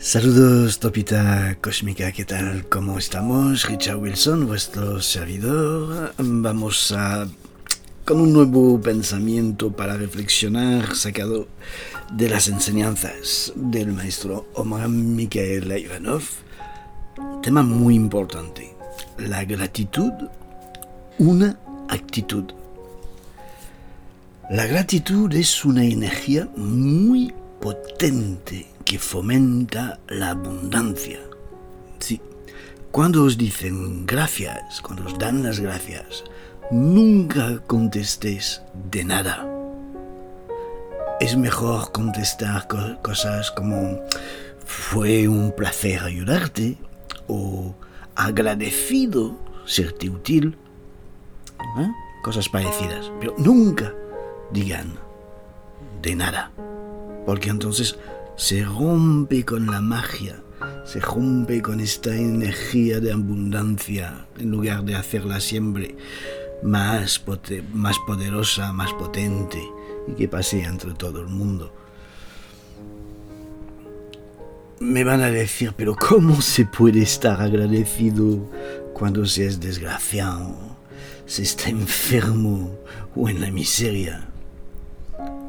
Saludos Topita Cósmica, ¿qué tal? ¿Cómo estamos? Richard Wilson, vuestro servidor. Vamos a con un nuevo pensamiento para reflexionar sacado de las enseñanzas del maestro Omar Mikhail Ivanov. Tema muy importante, la gratitud, una actitud. La gratitud es una energía muy potente que fomenta la abundancia. Sí, cuando os dicen gracias, cuando os dan las gracias, nunca contestéis de nada. Es mejor contestar cosas como fue un placer ayudarte o agradecido serte útil. ¿eh? Cosas parecidas. Pero nunca digan de nada. Porque entonces se rompe con la magia, se rompe con esta energía de abundancia en lugar de hacerla siempre más, más poderosa, más potente y que pase entre todo el mundo. Me van a decir, pero ¿cómo se puede estar agradecido cuando se es desgraciado, se está enfermo o en la miseria?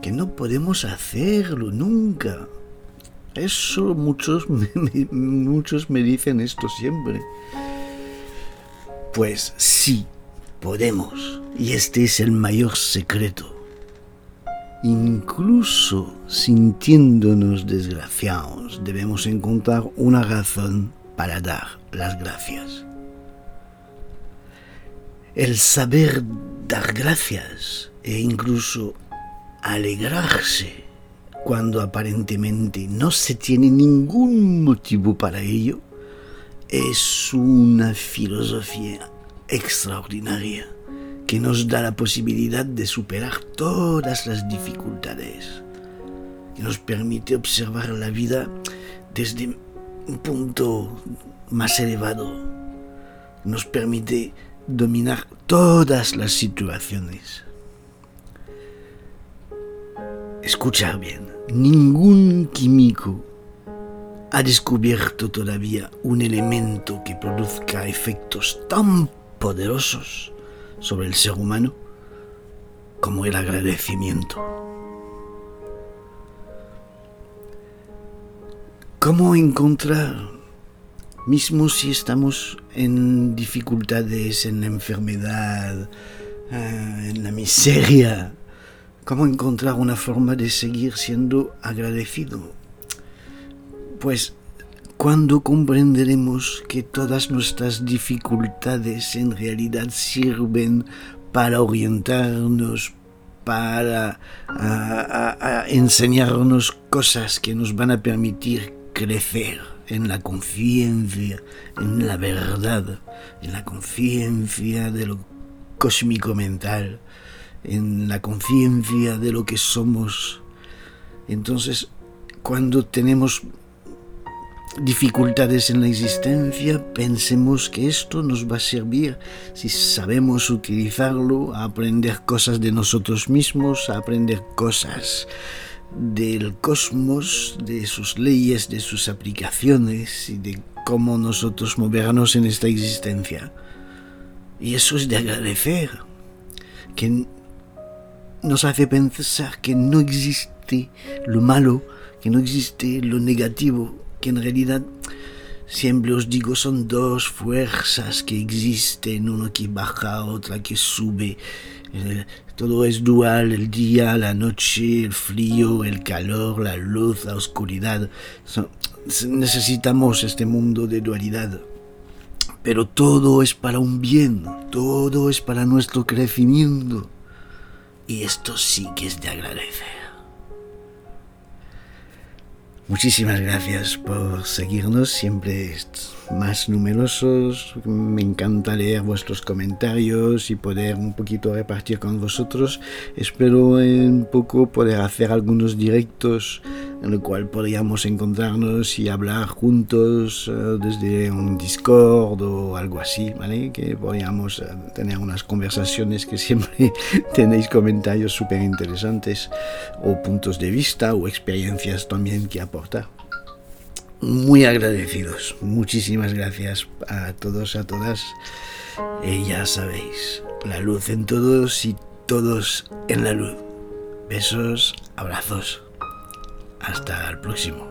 Que no podemos hacerlo nunca. Eso muchos me, muchos me dicen esto siempre. Pues sí, podemos. Y este es el mayor secreto. Incluso sintiéndonos desgraciados, debemos encontrar una razón para dar las gracias. El saber dar gracias e incluso alegrarse cuando aparentemente no se tiene ningún motivo para ello, es una filosofía extraordinaria que nos da la posibilidad de superar todas las dificultades, que nos permite observar la vida desde un punto más elevado, nos permite dominar todas las situaciones. Escucha bien, ningún químico ha descubierto todavía un elemento que produzca efectos tan poderosos sobre el ser humano como el agradecimiento. ¿Cómo encontrar, mismo si estamos en dificultades, en la enfermedad, ah, en la miseria, ¿Cómo encontrar una forma de seguir siendo agradecido? Pues cuando comprenderemos que todas nuestras dificultades en realidad sirven para orientarnos, para enseñarnos cosas que nos van a permitir crecer en la conciencia, en la verdad, en la conciencia de lo cósmico mental, en la conciencia de lo que somos. Entonces, cuando tenemos dificultades en la existencia, pensemos que esto nos va a servir, si sabemos utilizarlo, a aprender cosas de nosotros mismos, a aprender cosas del cosmos, de sus leyes, de sus aplicaciones y de cómo nosotros movernos en esta existencia. Y eso es de agradecer, que nos hace pensar que no existe lo malo, que no existe lo negativo, que en realidad siempre os digo son dos fuerzas que existen, una que baja, otra que sube. Eh, todo es dual, el día, la noche, el frío, el calor, la luz, la oscuridad. necesitamos este mundo de dualidad. Pero todo es para un bien, todo es para nuestro crecimiento. Y esto sí que es de agradecer. Muchísimas gracias por seguirnos, siempre más numerosos. Me encanta leer vuestros comentarios y poder un poquito repartir con vosotros. Espero en poco poder hacer algunos directos en el cual podríamos encontrarnos y hablar juntos eh, desde un Discord o algo así, ¿vale? Que podríamos eh, tener unas conversaciones que siempre tenéis comentarios súper interesantes o puntos de vista o experiencias también que aportar. muy agradecidos. Muchísimas gracias a todos, a todas. Eh, ya sabéis, la luz en todos y todos en la luz. Besos, abrazos. Hasta el próximo.